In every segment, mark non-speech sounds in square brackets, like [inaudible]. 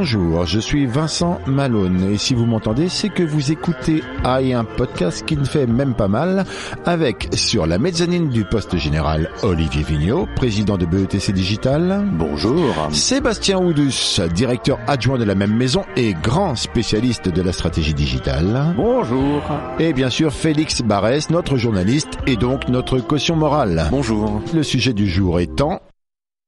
Bonjour, je suis Vincent Malone et si vous m'entendez, c'est que vous écoutez AI, un podcast qui ne fait même pas mal, avec sur la mezzanine du poste général Olivier Vigneault, président de BETC Digital. Bonjour. Sébastien Oudus, directeur adjoint de la même maison et grand spécialiste de la stratégie digitale. Bonjour. Et bien sûr Félix Barès, notre journaliste et donc notre caution morale. Bonjour. Le sujet du jour étant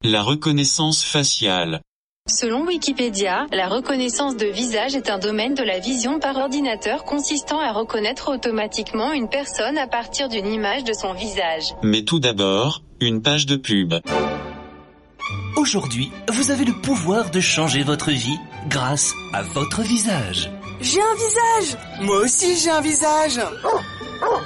La reconnaissance faciale. Selon Wikipédia, la reconnaissance de visage est un domaine de la vision par ordinateur consistant à reconnaître automatiquement une personne à partir d'une image de son visage. Mais tout d'abord, une page de pub. Aujourd'hui, vous avez le pouvoir de changer votre vie grâce à votre visage. J'ai un visage Moi aussi j'ai un visage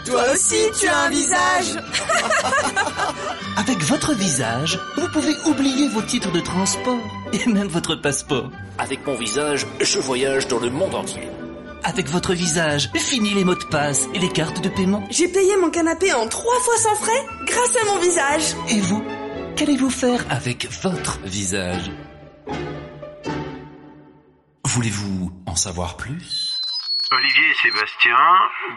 Toi aussi tu as un visage [laughs] Avec votre visage, vous pouvez oublier vos titres de transport et même votre passeport. Avec mon visage, je voyage dans le monde entier. Avec votre visage, fini les mots de passe et les cartes de paiement. J'ai payé mon canapé en trois fois sans frais grâce à mon visage Et vous, qu'allez-vous faire avec votre visage? Voulez-vous en savoir plus? Olivier et Sébastien,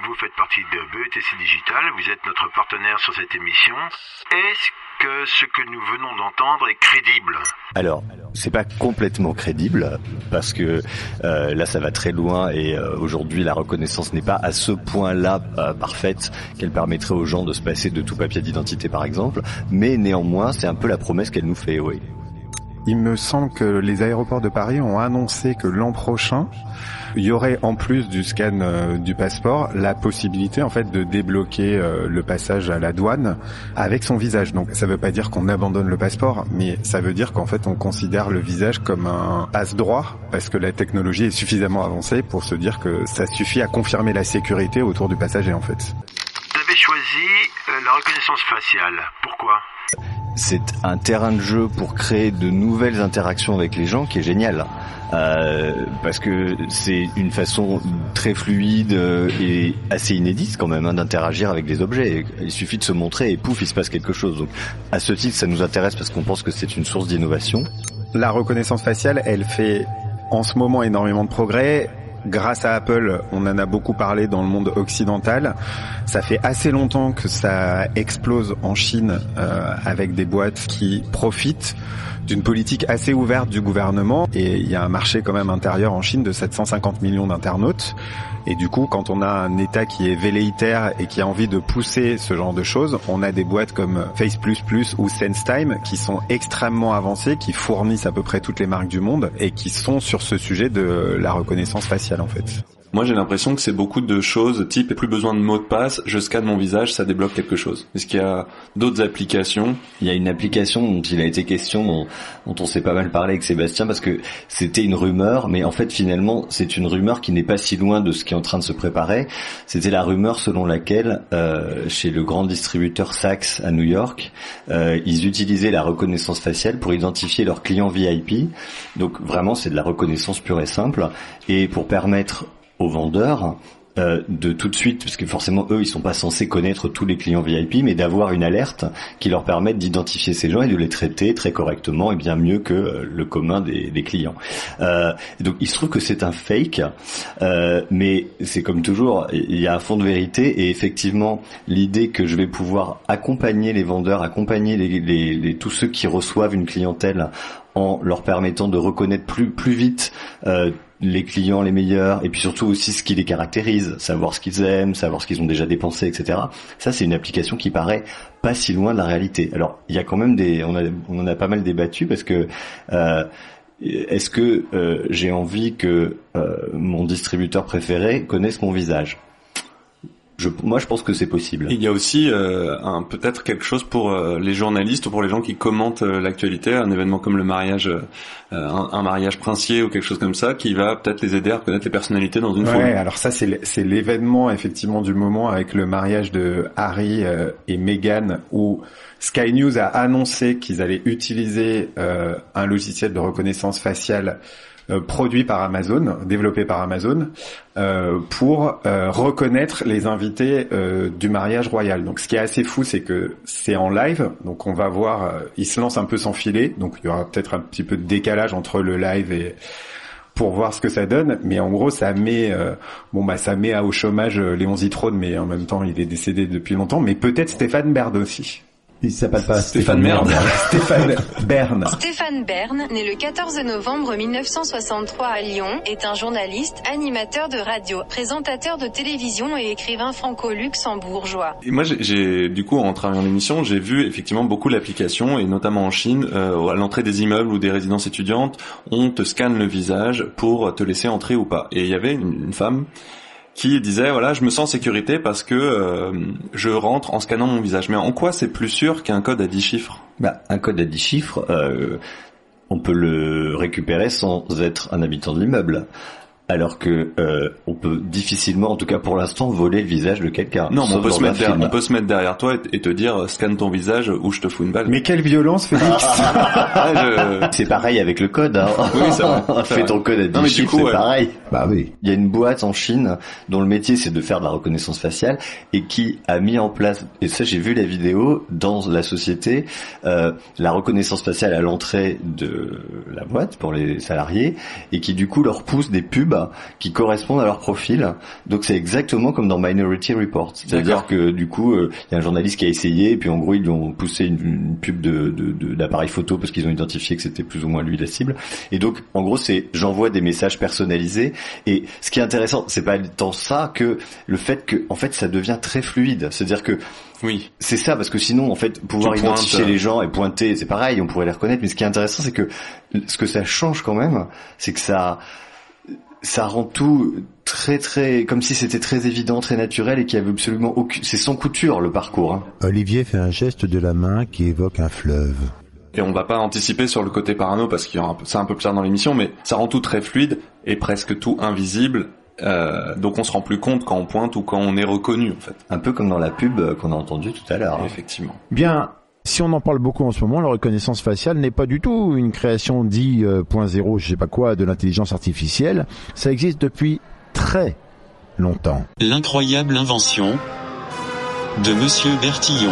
vous faites partie de BETC Digital, vous êtes notre partenaire sur cette émission. Est-ce que ce que nous venons d'entendre est crédible Alors, c'est pas complètement crédible parce que euh, là, ça va très loin et euh, aujourd'hui, la reconnaissance n'est pas à ce point-là euh, parfaite qu'elle permettrait aux gens de se passer de tout papier d'identité, par exemple. Mais néanmoins, c'est un peu la promesse qu'elle nous fait, oui. Il me semble que les aéroports de Paris ont annoncé que l'an prochain, il y aurait en plus du scan euh, du passeport la possibilité en fait de débloquer euh, le passage à la douane avec son visage. Donc ça veut pas dire qu'on abandonne le passeport, mais ça veut dire qu'en fait on considère le visage comme un passe droit parce que la technologie est suffisamment avancée pour se dire que ça suffit à confirmer la sécurité autour du passager en fait. Vous avez choisi euh, la reconnaissance faciale. Pourquoi? C'est un terrain de jeu pour créer de nouvelles interactions avec les gens qui est génial. Euh, parce que c'est une façon très fluide euh, et assez inédite quand même hein, d'interagir avec des objets. Il suffit de se montrer et pouf, il se passe quelque chose. Donc, à ce titre, ça nous intéresse parce qu'on pense que c'est une source d'innovation. La reconnaissance faciale, elle fait en ce moment énormément de progrès. Grâce à Apple, on en a beaucoup parlé dans le monde occidental. Ça fait assez longtemps que ça explose en Chine euh, avec des boîtes qui profitent d'une politique assez ouverte du gouvernement et il y a un marché quand même intérieur en Chine de 750 millions d'internautes et du coup quand on a un état qui est velléitaire et qui a envie de pousser ce genre de choses, on a des boîtes comme Face++ ou SenseTime qui sont extrêmement avancées, qui fournissent à peu près toutes les marques du monde et qui sont sur ce sujet de la reconnaissance faciale en fait. Moi, j'ai l'impression que c'est beaucoup de choses type plus besoin de mot de passe, je scanne mon visage, ça débloque quelque chose. Est-ce qu'il y a d'autres applications? Il y a une application dont il a été question, dont, on s'est pas mal parlé avec Sébastien, parce que c'était une rumeur, mais en fait, finalement, c'est une rumeur qui n'est pas si loin de ce qui est en train de se préparer. C'était la rumeur selon laquelle, euh, chez le grand distributeur Saks à New York, euh, ils utilisaient la reconnaissance faciale pour identifier leurs clients VIP. Donc vraiment, c'est de la reconnaissance pure et simple, et pour permettre aux vendeurs euh, de tout de suite, parce que forcément eux ils sont pas censés connaître tous les clients VIP, mais d'avoir une alerte qui leur permette d'identifier ces gens et de les traiter très correctement et bien mieux que euh, le commun des, clients. Euh, donc il se trouve que c'est un fake, mais c'est comme toujours, il y a un fond de vérité et effectivement l'idée que je vais pouvoir accompagner les vendeurs, accompagner les, les, tous ceux qui reçoivent une clientèle en leur permettant de reconnaître plus plus vite euh, les clients les meilleurs et puis surtout aussi ce qui les caractérise, savoir ce qu'ils aiment, savoir ce qu'ils ont déjà dépensé, etc. Ça c'est une application qui paraît pas si loin de la réalité. Alors il y a quand même des, on, en a pas mal débattu parce que euh, est-ce que euh, j'ai envie que euh, mon distributeur préféré connaisse mon visage? Je, moi, je pense que c'est possible. Il y a aussi euh, un peut-être quelque chose pour euh, les journalistes ou pour les gens qui commentent euh, l'actualité, un événement comme le mariage, euh, un, un, mariage princier ou quelque chose comme ça, qui va peut-être les aider à reconnaître les personnalités dans une ouais, foule. alors ça c'est l'événement effectivement du moment avec le mariage de Harry euh, et Meghan où Sky News a annoncé qu'ils allaient utiliser euh, un logiciel de reconnaissance faciale euh, produit par Amazon, développé par Amazon, euh, pour euh, reconnaître les invités euh, du mariage royal. Donc, ce qui est assez fou, c'est que c'est en live, donc on va voir, euh, il se lance un peu sans filet, donc il y aura peut-être un petit peu de décalage entre le live et pour voir ce que ça donne, mais en gros ça met euh, bon bah ça met à au chômage euh, Léon Zitrone, mais en même temps il est décédé depuis longtemps, mais peut-être Stéphane Bern aussi. Il s'appelle pas Stéphane Bern. [laughs] Stéphane Bern. Stéphane Bern, né le 14 novembre 1963 à Lyon, est un journaliste, animateur de radio, présentateur de télévision et écrivain franco-luxembourgeois. Et moi, j'ai- j'ai du coup en travaillant l'émission, j'ai vu effectivement beaucoup l'application et notamment en Chine, euh, à l'entrée des immeubles ou des résidences étudiantes, on te scanne le visage pour te laisser entrer ou pas. Et il y avait une, une femme qui disait voilà, je me sens en sécurité parce que euh, je rentre en scannant mon visage. Mais en quoi c'est plus sûr qu'un code à 10 chiffres? Bah, un code à 10 chiffres, euh, on peut le récupérer sans être un habitant de l'immeuble. Alors que euh, on peut difficilement, en tout cas pour l'instant, voler le visage de quelqu'un. Non, mais on peut, se mettre derrière, film. on peut se mettre derrière toi et, et te dire euh, scanne ton visage ou je te fous une balle. Mais quelle violence, Félix Ah, je- [laughs] C'est pareil avec le code. Hein. Oui, [laughs] Fais ton code à 10 Non, mais du chiffres, coup, c'est ouais. pareil. Bah oui. Il y a une boîte en Chine dont le métier c'est de faire de la reconnaissance faciale et qui a mis en place, et ça j'ai vu la vidéo, dans la société, euh, la reconnaissance faciale à l'entrée de la boîte pour les salariés et qui du coup leur pousse des pubs qui correspondent à leur profil. Donc c'est exactement comme dans Minority Report. C'est-à-dire que du coup euh, il y a un journaliste qui a essayé et puis en gros ils lui ont poussé une, une pub de, de, de- d'appareil photo parce qu'ils ont identifié que c'était plus ou moins lui la cible. Et donc en gros c'est j'envoie des messages personnalisés et ce qui est intéressant c'est pas tant ça que le fait que en fait ça devient très fluide. C'est-à-dire que oui. c'est ça parce que sinon en fait pouvoir Tu identifier euh, les gens et pointer c'est pareil on pourrait les reconnaître mais ce qui est intéressant c'est que ce que ça change quand même c'est que ça ça rend tout très très comme si c'était très évident très naturel et qu'il y avait absolument aucune c'est sans couture le parcours hein. Olivier fait un geste de la main qui évoque un fleuve. Et on va pas anticiper sur le côté parano parce qu'il y aura un peu, c'est un peu plus tard dans l'émission, mais ça rend tout très fluide et presque tout invisible. Euh, donc on se rend plus compte quand on pointe ou quand on est reconnu en fait. un peu comme dans la pub euh, qu'on a entendu tout à l'heure hein. Effectivement. Bien, si on en parle beaucoup en ce moment, la reconnaissance faciale n'est pas du tout une création dit euh, point zéro, je sais pas quoi, de l'intelligence artificielle. Ça existe depuis très longtemps. L'incroyable invention de Monsieur Bertillon.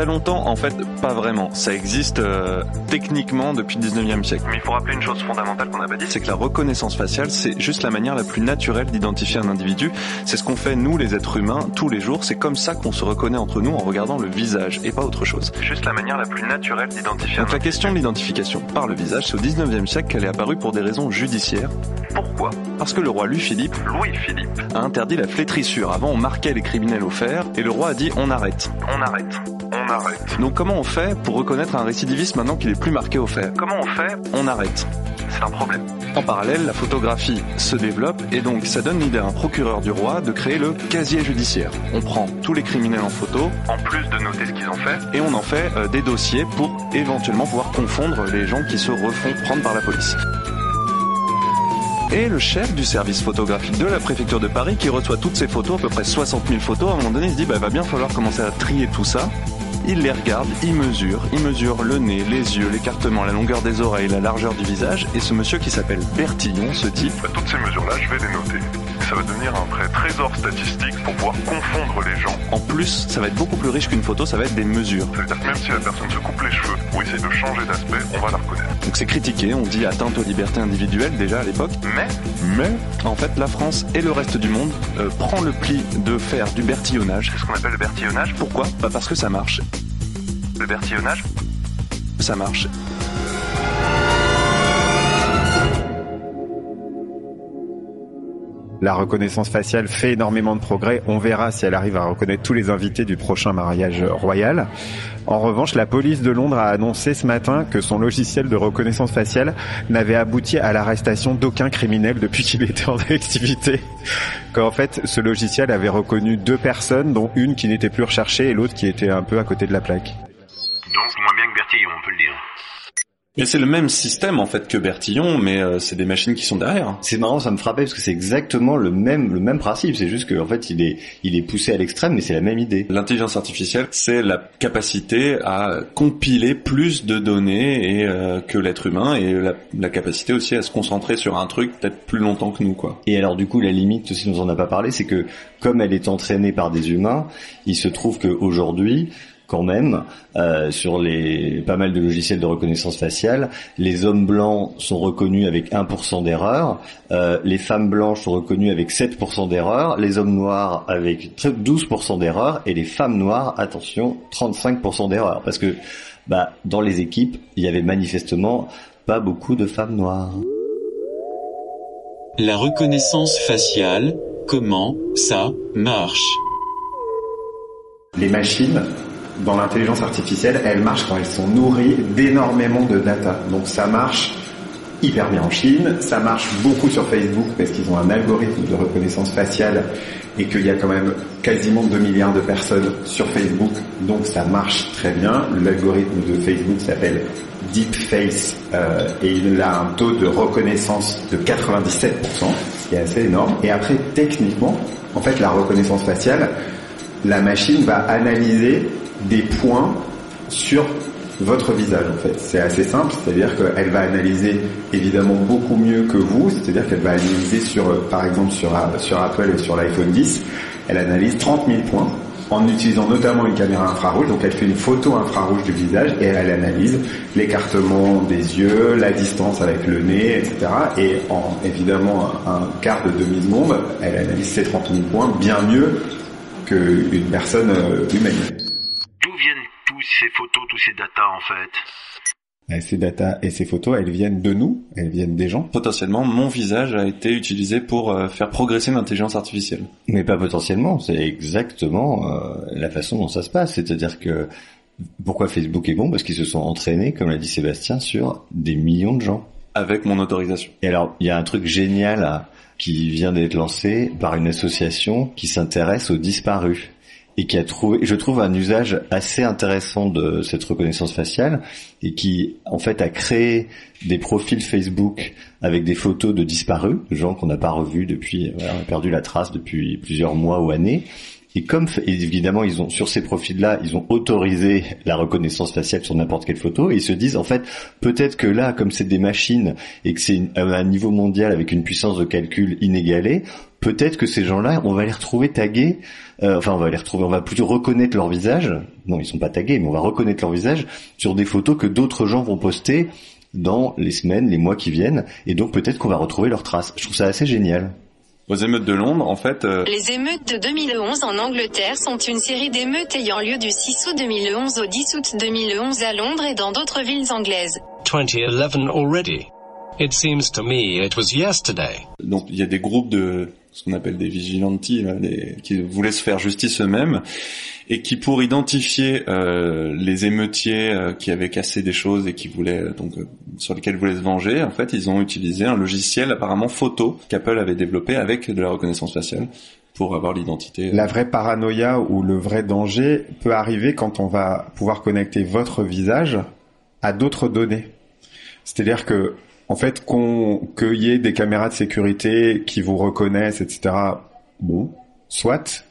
Très longtemps, en fait, pas vraiment. Ça existe euh, techniquement depuis le 19e siècle. Mais il faut rappeler une chose fondamentale qu'on n'a pas dit, c'est que la reconnaissance faciale, c'est juste la manière la plus naturelle d'identifier un individu. C'est ce qu'on fait nous, les êtres humains, tous les jours. C'est comme ça qu'on se reconnaît entre nous en regardant le visage et pas autre chose. Juste la manière la plus naturelle d'identifier. Donc la question de l'identification par le visage, c'est au 19e siècle qu'elle est apparue pour des raisons judiciaires. Pourquoi Parce que le roi Louis-Philippe, Louis-Philippe, a interdit la flétrissure. Avant, on marquait les criminels au fer, et le roi a dit on arrête. On arrête. On arrête. Donc comment on fait pour reconnaître un récidiviste maintenant qu'il est plus marqué au fer Comment on fait? On arrête. C'est un problème. En parallèle, la photographie se développe et donc ça donne l'idée à un procureur du roi de créer le casier judiciaire. On prend tous les criminels en photo, en plus de noter ce qu'ils ont fait, et on en fait euh, des dossiers pour éventuellement pouvoir confondre les gens qui se refont prendre par la police. Et le chef du service photographique de la préfecture de Paris, qui reçoit toutes ces photos, à peu près 60 000 photos, à un moment donné, il se dit, bah, va bien falloir commencer à trier tout ça. Il les regarde, il mesure, il mesure le nez, les yeux, l'écartement, la longueur des oreilles, la largeur du visage, et ce monsieur qui s'appelle Bertillon se dit, Bah, toutes ces mesures-là, je vais les noter. Ça va devenir un vrai trésor statistique pour pouvoir confondre les gens. en plus, ça va être beaucoup plus riche qu'une photo, ça va être des mesures. Ça veut dire que même si la personne se coupe les cheveux ou essaie de changer d'aspect, on va la reconnaître. Donc c'est critiqué, on dit atteinte aux libertés individuelles déjà à l'époque. Mais, mais, en fait, la France et le reste du monde euh, prend le pli de faire du bertillonnage. C'est ce qu'on appelle le bertillonnage. Pourquoi? Bah parce que ça marche. L'ébertillonnage Ça marche. La reconnaissance faciale fait énormément de progrès. On verra si elle arrive à reconnaître tous les invités du prochain mariage royal. En revanche, la police de Londres a annoncé ce matin que son logiciel de reconnaissance faciale n'avait abouti à l'arrestation d'aucun criminel depuis qu'il était en activité. Qu'en fait, ce logiciel avait reconnu deux personnes, dont une qui n'était plus recherchée et l'autre qui était un peu à côté de la plaque. Donc moins bien que Bertillon, on peut le dire. Mais c'est le même système en fait que Bertillon, mais euh, c'est des machines qui sont derrière. C'est marrant, ça me frappait parce que c'est exactement le même le même principe. C'est juste qu'en fait il est il est poussé à l'extrême, mais c'est la même idée. L'intelligence artificielle, c'est la capacité à compiler plus de données et euh, que l'être humain et la, la, capacité aussi à se concentrer sur un truc peut-être plus longtemps que nous quoi. Et alors du coup la limite aussi nous en a pas parlé, c'est que comme elle est entraînée par des humains, il se trouve qu'aujourd'hui quand même euh, sur les pas mal de logiciels de reconnaissance faciale. Les hommes blancs sont reconnus avec 1% d'erreur, euh, les femmes blanches sont reconnues avec 7% d'erreur, les hommes noirs avec 12% d'erreur et les femmes noires, attention, 35% d'erreur parce que bah dans les équipes, il y avait manifestement pas beaucoup de femmes noires. La reconnaissance faciale, comment ça marche? Les machines dans l'intelligence artificielle, elles marchent quand elles sont nourries d'énormément de data. Donc ça marche hyper bien en Chine, ça marche beaucoup sur Facebook parce qu'ils ont un algorithme de reconnaissance faciale et qu'il y a quand même quasiment 2 milliards de personnes sur Facebook, donc ça marche très bien. L'algorithme de Facebook s'appelle Deepface euh, et il a un taux de reconnaissance de 97%, ce qui est assez énorme. Et après, techniquement, en fait, la reconnaissance faciale, la machine va analyser des points sur votre visage en fait. C'est assez simple, c'est-à-dire qu'elle va analyser évidemment beaucoup mieux que vous, c'est-à-dire qu'elle va analyser sur, par exemple sur, sur Apple et sur l'iPhone 10, elle analyse 30 000 points en utilisant notamment une caméra infrarouge, donc elle fait une photo infrarouge du visage et elle analyse l'écartement des yeux, la distance avec le nez, etc. Et en évidemment un quart de demi-seconde, elle analyse ces 30 000 points bien mieux qu'une personne humaine ces photos, tous ces datas en fait ces datas et ces photos, elles viennent de nous, elles viennent des gens. Potentiellement, mon visage a été utilisé pour euh, faire progresser l'intelligence artificielle. Mais pas potentiellement, c'est exactement euh, la façon dont ça se passe. C'est-à-dire que pourquoi Facebook est bon? Parce qu'ils se sont entraînés, comme l'a dit Sébastien, sur des millions de gens. Avec mon autorisation. Et alors, il y a un truc génial qui vient d'être lancé par une association qui s'intéresse aux disparus et qui a trouvé, je trouve, un usage assez intéressant de cette reconnaissance faciale et qui, en fait, a créé des profils Facebook avec des photos de disparus, de gens qu'on n'a pas revus depuis, voilà, on a perdu la trace depuis plusieurs mois ou années. Et comme évidemment ils ont sur ces profils-là, ils ont autorisé la reconnaissance faciale sur n'importe quelle photo et ils se disent en fait peut-être que là comme c'est des machines et que c'est à un niveau mondial avec une puissance de calcul inégalée, peut-être que ces gens-là, on va les retrouver tagués euh, enfin on va les retrouver, on va plutôt reconnaître leur visage. Non, ils sont pas tagués, mais on va reconnaître leur visage sur des photos que d'autres gens vont poster dans les semaines, les mois qui viennent, et donc peut-être qu'on va retrouver leurs traces. Je trouve ça assez génial. Aux émeutes de Londres, en fait. Euh... Les émeutes de 2011 en Angleterre sont une série d'émeutes ayant lieu du 6 août 2011 au 10 août 2011 à Londres et dans d'autres villes anglaises. 2011 already. It seems to me it was yesterday. Donc il y a des groupes de ce qu'on appelle des vigilantes, là, des, qui voulaient se faire justice eux-mêmes et qui pour identifier euh, les émeutiers euh, qui avaient cassé des choses et qui voulaient euh, donc euh, sur lesquels ils voulaient se venger, en fait, ils ont utilisé un logiciel apparemment photo qu'Apple avait développé avec de la reconnaissance faciale pour avoir l'identité. La vraie paranoïa ou le vrai danger peut arriver quand on va pouvoir connecter votre visage à d'autres données. C'est-à-dire que en fait, qu'on qu'il y ait des caméras de sécurité qui vous reconnaissent, etc. Bon, soit.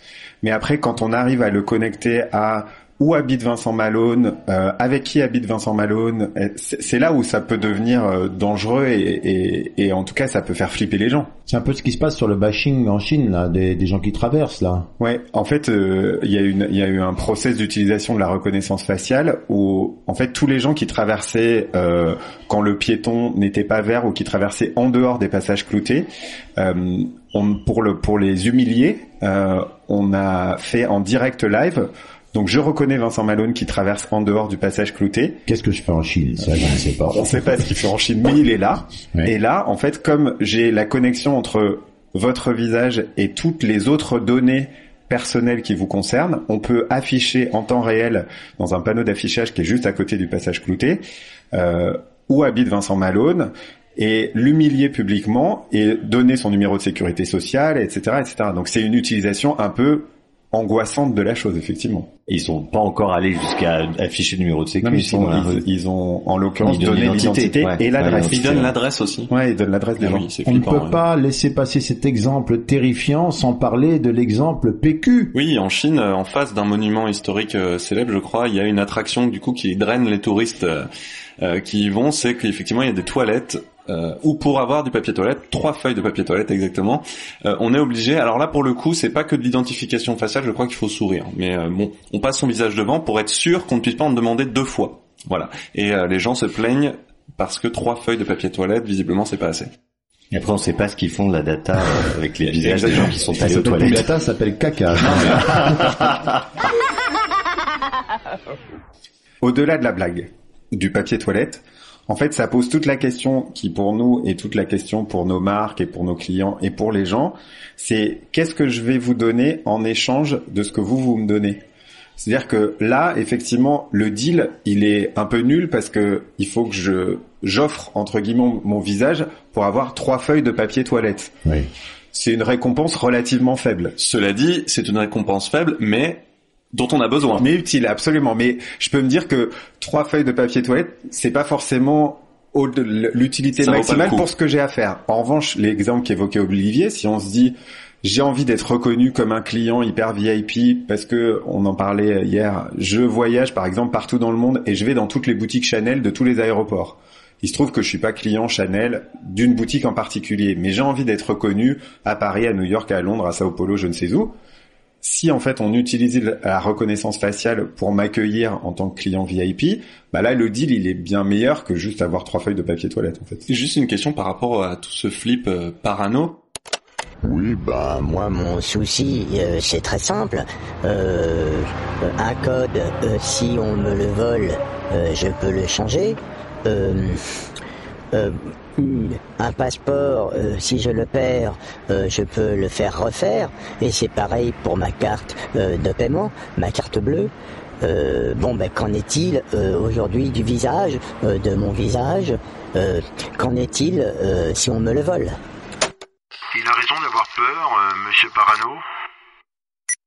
Mais après, quand on arrive à le connecter à où habite Vincent Malone, euh, avec qui habite Vincent Malone, c'est là où ça peut devenir euh, dangereux et, et, et, en tout cas ça peut faire flipper les gens. C'est un peu ce qui se passe sur le bashing en Chine, là, des, des gens qui traversent là. Ouais, en fait, euh, il y a une, il y a eu un process d'utilisation de la reconnaissance faciale où en fait tous les gens qui traversaient euh, quand le piéton n'était pas vert ou qui traversaient en dehors des passages cloutés, on, pour le pour les humilier, on a fait en direct live Donc je reconnais Vincent Malone qui traverse en dehors du passage clouté. Qu'est-ce que je fais en Chine? Ça, je ne sais pas. On ne sait pas ce qu'il fait en Chine, mais il est là. Ouais. Et là, en fait, comme j'ai la connexion entre votre visage et toutes les autres données personnelles qui vous concernent, on peut afficher en temps réel dans un panneau d'affichage qui est juste à côté du passage clouté euh, où habite Vincent Malone et l'humilier publiquement et donner son numéro de sécurité sociale, etc., etc. Donc c'est une utilisation un peu angoissante de la chose, effectivement. Ils sont pas encore allés jusqu'à afficher le numéro de sécurité. Non, mais ils, sont- ils- ils ont en l'occurrence donné l'identité, ouais. et l'adresse. Ouais, Ils donnent l'adresse aussi. Ouais, ils donnent l'adresse des Ah gens. oui, c'est On ne peut ouais. pas laisser passer cet exemple terrifiant sans parler de l'exemple PQ. Oui, en Chine, en face d'un monument historique euh, célèbre, je crois, il y a une attraction du coup qui draine les touristes euh, euh, qui y vont. C'est qu'effectivement, il y a des toilettes euh, où pour avoir du papier toilette, trois feuilles de papier toilette exactement, euh, on est obligé. Alors là, pour le coup, c'est pas que de l'identification faciale. Je crois qu'il faut sourire. Mais euh, bon, on passe son visage devant pour être sûr qu'on ne puisse pas en demander deux fois. Voilà. Et euh, les gens se plaignent parce que trois feuilles de papier toilette, visiblement, c'est pas assez. Et après, on sait pas ce qu'ils font de la data avec les visages des gens qui sont allés aux toilettes. data, ça s'appelle caca. [laughs] Au-delà de la blague, du papier toilette, en fait, ça pose toute la question qui pour nous est toute la question pour nos marques et pour nos clients et pour les gens, c'est qu'est-ce que je vais vous donner en échange de ce que vous vous me donnez? C'est-à-dire que là, effectivement, le deal, il est un peu nul parce que il faut que je j'offre entre guillemets mon visage pour avoir trois feuilles de papier toilette. Oui. C'est une récompense relativement faible. Cela dit, c'est une récompense faible, mais dont on a besoin. Mais utile, absolument. Mais je peux me dire que trois feuilles de papier toilette, c'est pas forcément l'utilité maximale pour ce que j'ai à faire. En revanche, l'exemple qu'évoquait Olivier, si on se dit j'ai envie d'être reconnu comme un client hyper VIP parce que on en parlait hier, je voyage par exemple partout dans le monde et je vais dans toutes les boutiques Chanel de tous les aéroports. Il se trouve que je suis pas client Chanel d'une boutique en particulier, mais j'ai envie d'être reconnu à Paris, à New York, à Londres, à Sao Paulo, je ne sais où si en fait on utilisait la reconnaissance faciale pour m'accueillir en tant que client VIP, bah là le deal il est bien meilleur que juste avoir trois feuilles de papier toilette en fait. Juste une question par rapport à tout ce flip euh, parano. Oui, bah moi mon souci euh, c'est très simple. Euh, un code, euh, si on me le vole, euh, je peux le changer. Un passeport, euh, si je le perds, euh, je peux le faire refaire. Et c'est pareil pour ma carte euh, de paiement, ma carte bleue. Euh, bon, ben qu'en est-il euh, aujourd'hui du visage, euh, de mon visage Euh, Qu'en est-il euh, si on me le vole? Il a raison d'avoir peur, euh, monsieur Parano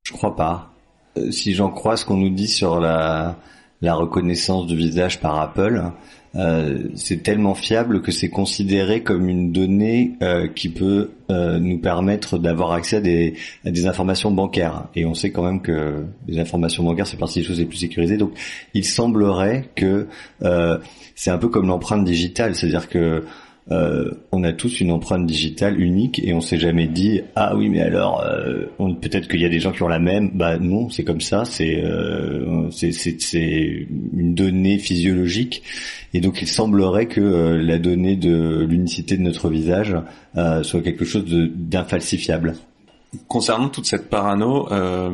Je crois pas. Euh, si j'en crois ce qu'on nous dit sur la, la reconnaissance du visage par Apple, euh, c'est tellement fiable que c'est considéré comme une donnée euh, qui peut euh, nous permettre d'avoir accès à des, à des informations bancaires. Et on sait quand même que les informations bancaires, c'est partie des choses les plus sécurisées. Donc, il semblerait que euh, c'est un peu comme l'empreinte digitale, c'est-à-dire que euh, on a tous une empreinte digitale unique et on s'est jamais dit ah oui mais alors euh, peut-être qu'il y a des gens qui ont la même. Bah non c'est comme ça. C'est euh, c'est une donnée physiologique. Et donc il semblerait que la donnée de l'unicité de notre visage soit quelque chose d'infalsifiable Concernant toute cette parano, euh,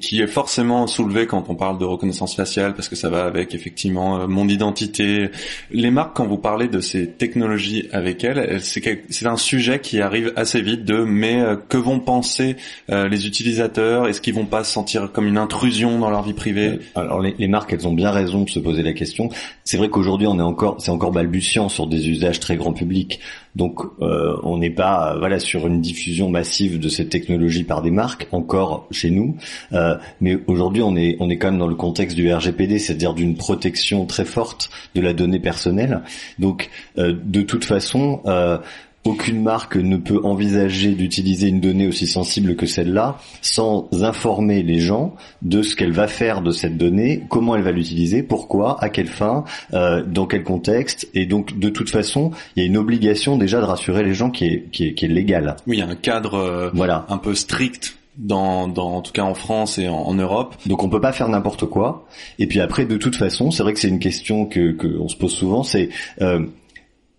qui est forcément soulevée quand on parle de reconnaissance faciale, parce que ça va avec effectivement euh, mon identité. Les marques, quand vous parlez de ces technologies avec elles, c'est un sujet qui arrive assez vite de mais euh, que vont penser euh, les utilisateurs? Est-ce qu'ils vont pas se sentir comme une intrusion dans leur vie privée? Alors les, les marques, elles ont bien raison de se poser la question. C'est vrai qu'aujourd'hui, on est encore, c'est encore balbutiant sur des usages très grand public. Donc, euh, on n'est pas, euh, voilà, sur une diffusion massive de cette technologie par des marques encore chez nous. Euh, mais aujourd'hui, on est, on est quand même dans le contexte du RGPD, c'est-à-dire d'une protection très forte de la donnée personnelle. Donc, de toute façon. Aucune marque ne peut envisager d'utiliser une donnée aussi sensible que celle-là sans informer les gens de ce qu'elle va faire de cette donnée, comment elle va l'utiliser, pourquoi, à quelle fin, euh, dans quel contexte. Et donc, de toute façon, il y a une obligation déjà de rassurer les gens qui est, qui est, qui est légale. Oui, il y a un cadre euh, voilà. un peu strict dans, dans, en tout cas en France et en, en Europe. Donc on peut pas faire n'importe quoi. Et puis après, de toute façon, c'est vrai que c'est une question que qu'on se pose souvent. C'est euh,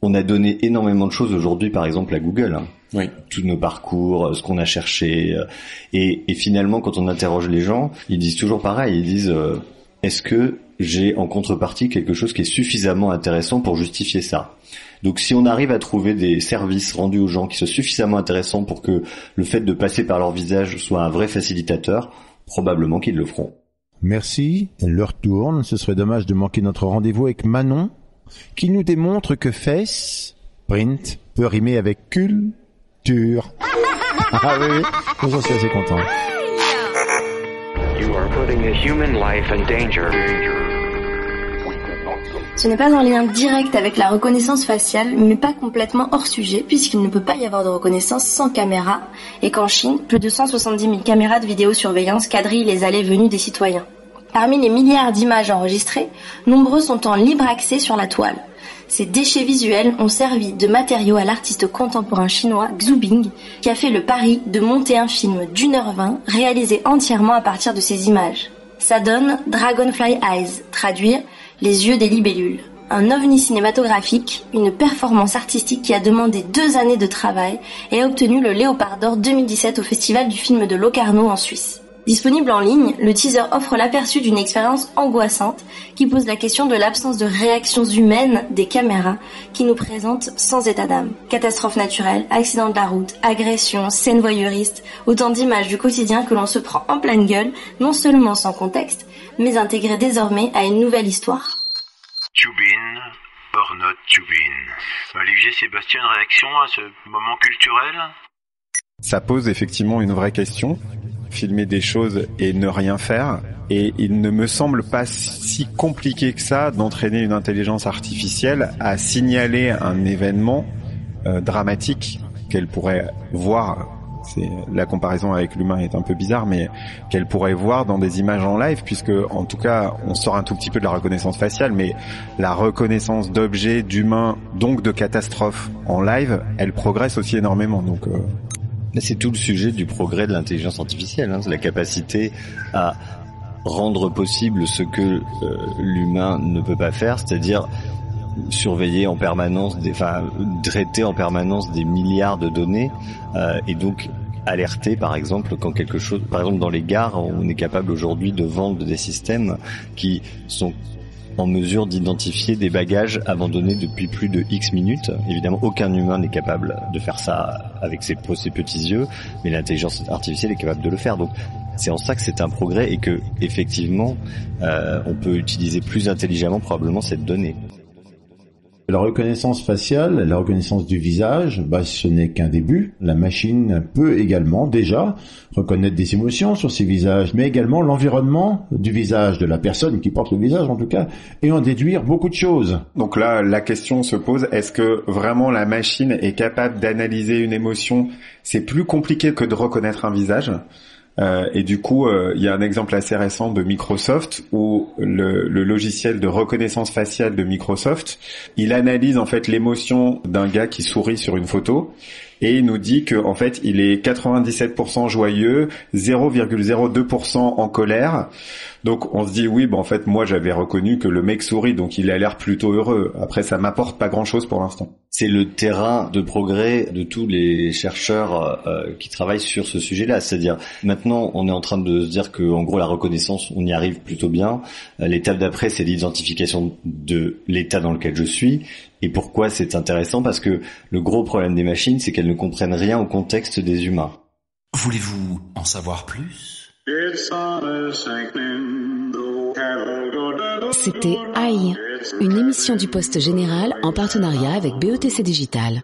on a donné énormément de choses aujourd'hui, par exemple à Google. hein. Oui. Tous nos parcours, euh, ce qu'on a cherché. euh, Et, et finalement, quand on interroge les gens, ils disent toujours pareil. Ils disent euh, Est-ce que j'ai en contrepartie quelque chose qui est suffisamment intéressant pour justifier ça? Donc si on arrive à trouver des services rendus aux gens qui soient suffisamment intéressants pour que le fait de passer par leur visage soit un vrai facilitateur, probablement qu'ils le feront. Merci, l'heure tourne, ce serait dommage de manquer notre rendez-vous avec Manon, qui nous démontre que face, print, peut rimer avec culture. [laughs] ah oui, oui, j'en suis assez content. You are putting a human life in danger. Ce n'est pas un lien direct avec la reconnaissance faciale, mais pas complètement hors sujet, puisqu'il ne peut pas y avoir de reconnaissance sans caméra, et qu'en Chine, plus de 170 000 caméras de vidéosurveillance quadrillent les allées venues des citoyens. Parmi les milliards d'images enregistrées, nombreux sont en libre accès sur la toile. Ces déchets visuels ont servi de matériau à l'artiste contemporain chinois Xu Bing, qui a fait le pari de monter un film d'une heure vingt réalisé entièrement à partir de ces images. Ça donne Dragonfly Eyes, traduire les yeux des libellules. Un ovni cinématographique, une performance artistique qui a demandé deux années de travail et a obtenu le Léopard d'Or 2017 au Festival du film de Locarno en Suisse. Disponible en ligne, le teaser offre l'aperçu d'une expérience angoissante qui pose la question de l'absence de réactions humaines des caméras qui nous présentent sans état d'âme. Catastrophes naturelles, accidents de la route, agressions, scènes voyeuristes, autant d'images du quotidien que l'on se prend en pleine gueule, non seulement sans contexte, mais intégrées désormais à une nouvelle histoire. Tubin, or not Tubin. Olivier Sébastien, une réaction à ce moment culturel? Ça pose effectivement une vraie question. Filmer des choses et ne rien faire. Et il ne me semble pas si compliqué que ça d'entraîner une intelligence artificielle à signaler un événement euh, dramatique qu'elle pourrait voir. C'est la comparaison avec l'humain est un peu bizarre, mais qu'elle pourrait voir dans des images en live, puisque en tout cas on sort un tout petit peu de la reconnaissance faciale, mais la reconnaissance d'objets, d'humains, donc de catastrophes en live, elle progresse aussi énormément. Donc euh, c'est tout le sujet du progrès de l'intelligence artificielle, hein, la capacité à rendre possible ce que euh, l'humain ne peut pas faire, c'est-à-dire surveiller en permanence, des, enfin traiter en permanence des milliards de données euh, et donc alerter par exemple quand quelque chose, par exemple dans les gares, on est capable aujourd'hui de vendre des systèmes qui sont en mesure d'identifier des bagages abandonnés depuis plus de X minutes. Évidemment, aucun humain n'est capable de faire ça avec ses, petits yeux, mais l'intelligence artificielle est capable de le faire. Donc, c'est en ça que c'est un progrès et que, effectivement, euh, on peut utiliser plus intelligemment probablement cette donnée. La reconnaissance faciale, la reconnaissance du visage, bah, ce n'est qu'un début. La machine peut également déjà reconnaître des émotions sur ces visages, mais également l'environnement du visage, de la personne qui porte le visage en tout cas, et en déduire beaucoup de choses. Donc là, la question se pose, est-ce que vraiment la machine est capable d'analyser une émotion? C'est plus compliqué que de reconnaître un visage. Euh, et du coup, euh, il y a un exemple assez récent de Microsoft où le, le, logiciel de reconnaissance faciale de Microsoft, il analyse en fait l'émotion d'un gars qui sourit sur une photo et il nous dit que en fait, il est 97% joyeux, 0,02% en colère. Donc on se dit oui, bon en fait moi j'avais reconnu que le mec sourit, donc il a l'air plutôt heureux. Après ça m'apporte pas grand chose pour l'instant. C'est le terrain de progrès de tous les chercheurs euh, qui travaillent sur ce sujet-là. C'est-à-dire maintenant on est en train de se dire que en gros la reconnaissance on y arrive plutôt bien. Euh, L'étape d'après c'est l'identification de l'état dans lequel je suis. Et pourquoi c'est intéressant? Parce que le gros problème des machines c'est qu'elles ne comprennent rien au contexte des humains. Voulez-vous en savoir plus? C'était AI, une émission du Poste Général en partenariat avec BETC Digital.